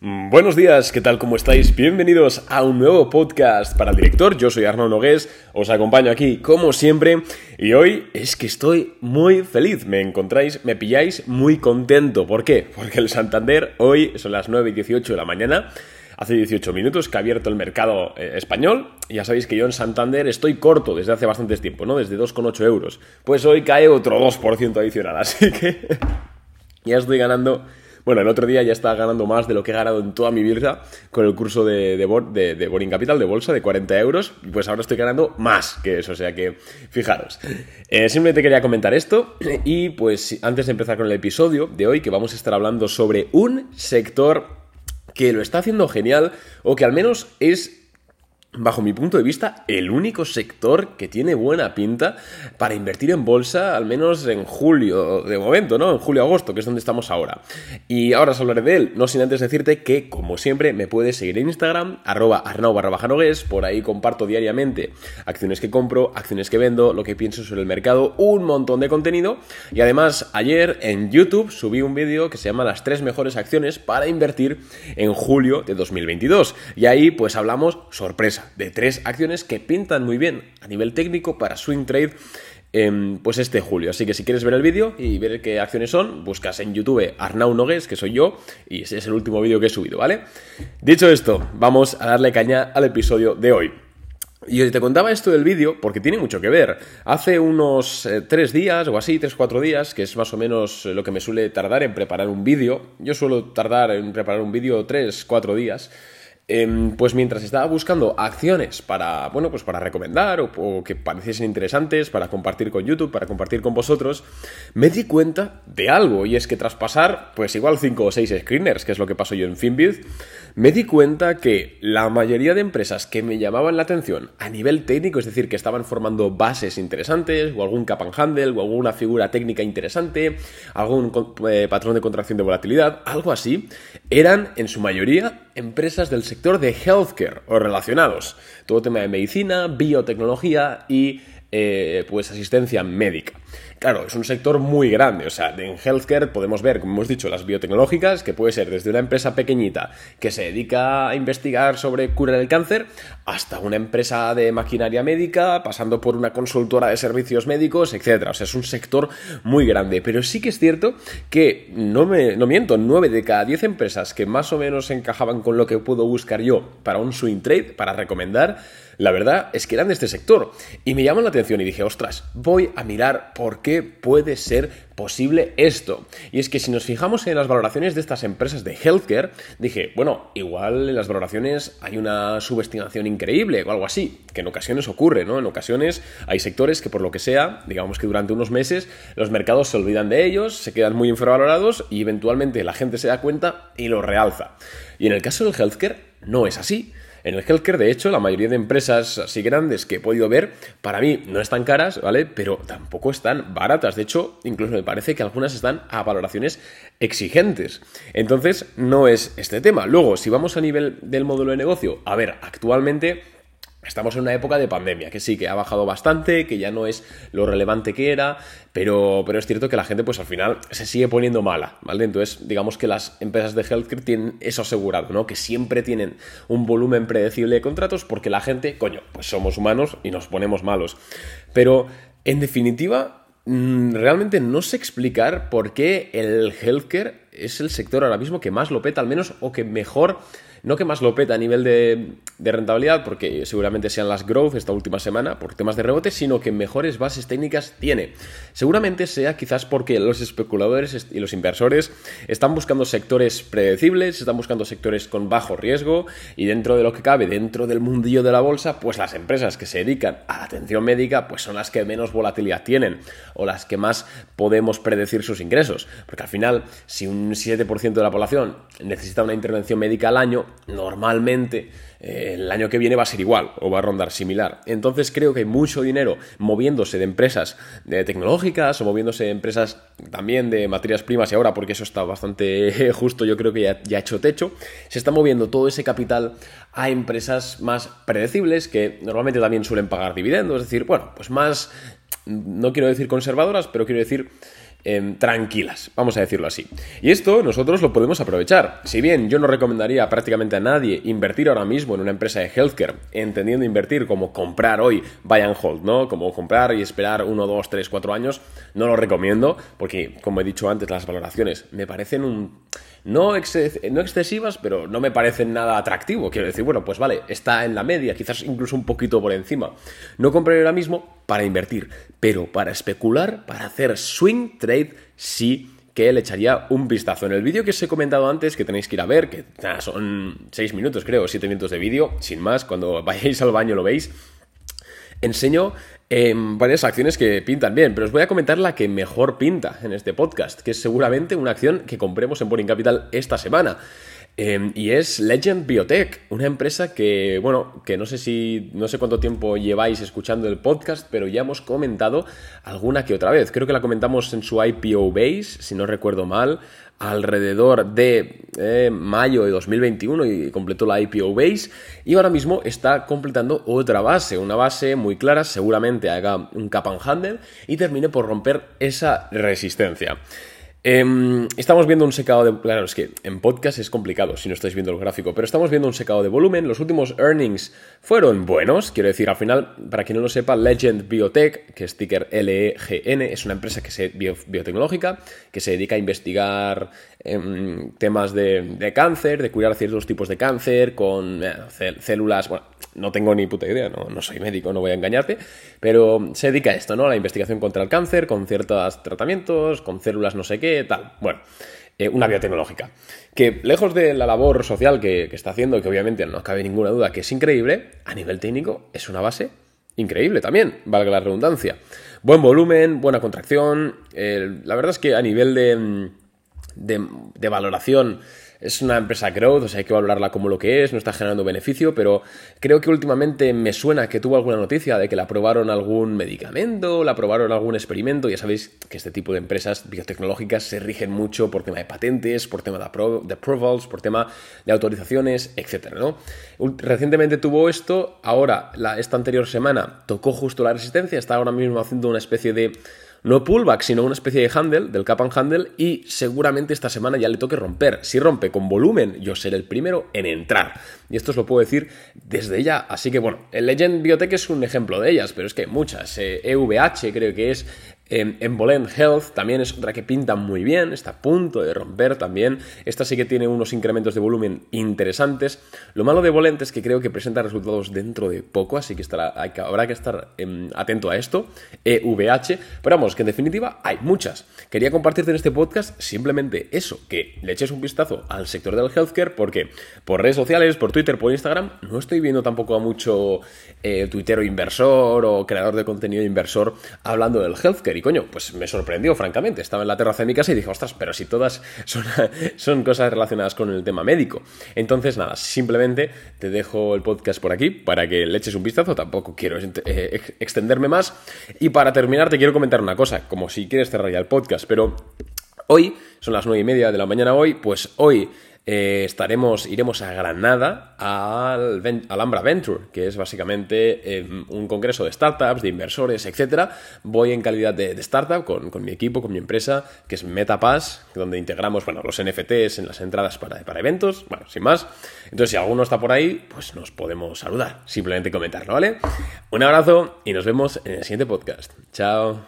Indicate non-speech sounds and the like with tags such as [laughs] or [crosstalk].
Mm, buenos días, ¿qué tal? ¿Cómo estáis? Bienvenidos a un nuevo podcast para el director. Yo soy Arnaud Nogués, os acompaño aquí como siempre y hoy es que estoy muy feliz. Me encontráis, me pilláis muy contento. ¿Por qué? Porque el Santander hoy son las 9 y 18 de la mañana. Hace 18 minutos que ha abierto el mercado eh, español. Ya sabéis que yo en Santander estoy corto desde hace bastante tiempo, ¿no? Desde 2,8 euros. Pues hoy cae otro 2% adicional, [laughs] así que ya estoy ganando bueno, el otro día ya estaba ganando más de lo que he ganado en toda mi vida con el curso de, de, de, Boring Capital, de bolsa, de 40 euros. Pues ahora estoy ganando más que eso, o sea que fijaros. Eh, simplemente quería comentar esto y pues antes de empezar con el episodio de hoy, que vamos a estar hablando sobre un sector que lo está haciendo genial o que al menos es bajo mi punto de vista, el único sector que tiene buena pinta para invertir en bolsa, al menos en julio, de momento, ¿no? En julio-agosto, que es donde estamos ahora. Y ahora os hablaré de él, no sin antes decirte que, como siempre, me puedes seguir en Instagram, arroba arnau barra por ahí comparto diariamente acciones que compro, acciones que vendo, lo que pienso sobre el mercado, un montón de contenido. Y además, ayer en YouTube subí un vídeo que se llama Las tres mejores acciones para invertir en julio de 2022. Y ahí, pues hablamos, sorpresa de tres acciones que pintan muy bien a nivel técnico para swing trade pues este julio. Así que si quieres ver el vídeo y ver qué acciones son, buscas en YouTube Arnau Nogues, que soy yo, y ese es el último vídeo que he subido, ¿vale? Dicho esto, vamos a darle caña al episodio de hoy. Y te contaba esto del vídeo porque tiene mucho que ver. Hace unos eh, tres días o así, tres, cuatro días, que es más o menos lo que me suele tardar en preparar un vídeo. Yo suelo tardar en preparar un vídeo tres, cuatro días. Em, pues mientras estaba buscando acciones para, bueno, pues para recomendar o, que pareciesen interesantes, para compartir con YouTube, para compartir con vosotros, me di cuenta de algo y es que tras pasar, pues igual 5 o 6 screeners, que es lo que pasó yo en Finbid, me di cuenta que la mayoría de empresas que me llamaban la atención a nivel técnico, es decir, que estaban formando bases interesantes o algún cap and handle o alguna figura técnica interesante, algún eh, patrón de contracción de volatilidad, algo así, eran en su mayoría empresas del sector de healthcare o relacionados. Todo tema de medicina, biotecnología y eh, pues asistencia médica. Claro, es un sector muy grande, o sea, en healthcare podemos ver, como hemos dicho, las biotecnológicas, que puede ser desde una empresa pequeñita que se dedica a investigar sobre cura del cáncer, hasta una empresa de maquinaria médica, pasando por una consultora de servicios médicos, etc. O sea, es un sector muy grande, pero sí que es cierto que, no, me, no miento, 9 de cada 10 empresas que más o menos encajaban con lo que puedo buscar yo para un swing trade, para recomendar, la verdad es que eran de este sector. Y me llamó la y dije, ostras, voy a mirar por qué puede ser posible esto. Y es que si nos fijamos en las valoraciones de estas empresas de healthcare, dije, bueno, igual en las valoraciones hay una subestimación increíble o algo así, que en ocasiones ocurre, ¿no? En ocasiones hay sectores que por lo que sea, digamos que durante unos meses los mercados se olvidan de ellos, se quedan muy infravalorados y eventualmente la gente se da cuenta y lo realza. Y en el caso del healthcare no es así. En el healthcare, de hecho, la mayoría de empresas así grandes que he podido ver, para mí no están caras, ¿vale? Pero tampoco están baratas. De hecho, incluso me parece que algunas están a valoraciones exigentes. Entonces, no es este tema. Luego, si vamos a nivel del módulo de negocio, a ver, actualmente Estamos en una época de pandemia, que sí, que ha bajado bastante, que ya no es lo relevante que era, pero, pero es cierto que la gente pues al final se sigue poniendo mala, ¿vale? Entonces, digamos que las empresas de healthcare tienen eso asegurado, ¿no? Que siempre tienen un volumen predecible de contratos porque la gente, coño, pues somos humanos y nos ponemos malos. Pero, en definitiva, mm, realmente no sé explicar por qué el healthcare es el sector ahora mismo que más lo peta, al menos, o que mejor no que más lo peta a nivel de, rentabilidad, porque seguramente sean las growth esta última semana por temas de rebote, sino que mejores bases técnicas tiene. Seguramente sea quizás porque los especuladores y los inversores están buscando sectores predecibles, están buscando sectores con bajo riesgo y dentro de lo que cabe, dentro del mundillo de la bolsa, pues las empresas que se dedican a la atención médica, pues son las que menos volatilidad tienen o las que más podemos predecir sus ingresos. Porque al final, si un 7% de la población necesita una intervención médica al año, normalmente eh, el año que viene va a ser igual o va a rondar similar. Entonces creo que hay mucho dinero moviéndose de empresas de tecnológicas o moviéndose de empresas también de materias primas y ahora porque eso está bastante justo, yo creo que ya, ya ha hecho techo, se está moviendo todo ese capital a empresas más predecibles que normalmente también suelen pagar dividendos, es decir, bueno, pues más, no quiero decir conservadoras, pero quiero decir em, tranquilas, vamos a decirlo así. Y esto nosotros lo podemos aprovechar. Si bien yo no recomendaría prácticamente a nadie invertir ahora mismo en una empresa de healthcare, entendiendo invertir como comprar hoy, buy and hold, ¿no? Como comprar y esperar uno, dos, tres, cuatro años, no lo recomiendo, porque como he dicho antes, las valoraciones me parecen un no, excesivas, pero no me parecen nada atractivo. Quiero decir, bueno, pues vale, está en la media, quizás incluso un poquito por encima. No compraré ahora mismo para invertir, pero para especular, para hacer swing trade, sí que le echaría un vistazo. En el vídeo que os he comentado antes, que tenéis que ir a ver, que son 6 minutos creo, 7 minutos de vídeo, sin más, cuando [laughs] vayáis al baño lo veis, enseño em, varias acciones que pintan bien, pero os voy a comentar la que mejor pinta en este podcast, que es seguramente una acción que compremos en Boring Capital esta semana. Em, y es Legend Biotech, una empresa que, bueno, que no sé si, no sé cuánto tiempo lleváis escuchando el podcast, pero ya hemos comentado alguna que otra vez. Creo que la comentamos en su IPO Base, si no recuerdo mal, alrededor de eh, mayo de 2021 y completó la IPO Base y ahora mismo está completando otra base, una base muy clara, seguramente haga un cap and handle y termine por romper esa resistencia. Em, estamos viendo un secado de... Claro, es que en podcast es complicado si no estáis viendo el gráfico, pero estamos viendo un secado de volumen. Los últimos earnings fueron buenos. Quiero decir, al final, para quien no lo sepa, Legend Biotech, que es ticker LEGN, es una empresa que se, biotecnológica que se dedica a investigar em, temas de, cáncer, de cuidar ciertos tipos de cáncer con eh, células... no tengo ni puta idea, no, no, soy médico, no voy a engañarte, pero se dedica a esto, ¿no? A la investigación contra el cáncer, con ciertos tratamientos, con células no sé qué, tal. Bueno, eh, una biotecnológica. Que lejos de la labor social que, está haciendo, que obviamente no cabe ninguna duda que es increíble, a nivel técnico es una base increíble también, valga la redundancia. Buen volumen, buena contracción. la verdad es que a nivel de, de, de valoración es una empresa growth, o sea, hay que valorarla como lo que es, no está generando beneficio, pero creo que últimamente me suena que tuvo alguna noticia de que la aprobaron algún medicamento, la aprobaron algún experimento. Ya sabéis que este tipo de empresas biotecnológicas se rigen mucho por tema de patentes, por tema de, approvals, por tema de autorizaciones, etcétera, ¿no? Recientemente tuvo esto, ahora, esta anterior semana, tocó justo la resistencia, está ahora mismo haciendo una especie de no pullback, sino una especie de handle, del cap and handle, y seguramente esta semana ya le toque romper. Si rompe con volumen, yo seré el primero en entrar. Y esto os lo puedo decir desde ya. Así que bueno, el Legend Biotech es un ejemplo de ellas, pero es que muchas. EVH e creo que es en Bolent Health también es otra que pinta muy bien, está a punto de romper también. Esta sí que tiene unos incrementos de volumen interesantes. Lo malo de Bolent es que creo que presenta resultados dentro de poco, así que, habrá que estar em, atento a esto. EVH, pero vamos, que en definitiva hay muchas. Quería compartirte en este podcast simplemente eso, que le eches un vistazo al sector del healthcare, porque por redes sociales, por Twitter, por Instagram, no estoy viendo tampoco a mucho eh, tuitero inversor o creador de contenido inversor hablando del healthcare. Y coño, pues me sorprendió, francamente. Estaba en la terraza de mi casa y dije, ostras, pero si todas son, [laughs] son cosas relacionadas con el tema médico. Entonces, nada, simplemente te dejo el podcast por aquí para que le eches un vistazo. Tampoco quiero eh, extenderme más. Y para terminar, te quiero comentar una cosa, como si quieres cerrar ya el podcast, pero hoy, son las nueve y media de la mañana hoy, pues hoy eh, estaremos, iremos a Granada al, Alhambra Venture, que es básicamente em, un congreso de startups, de inversores, etc. Voy en calidad de, startup con, mi equipo, con mi empresa, que es MetaPass, donde integramos bueno, los NFTs en las entradas para, para eventos, bueno, sin más. Entonces, si alguno está por ahí, pues nos podemos saludar, simplemente comentarlo, ¿vale? Un abrazo y nos vemos en el siguiente podcast. Chao.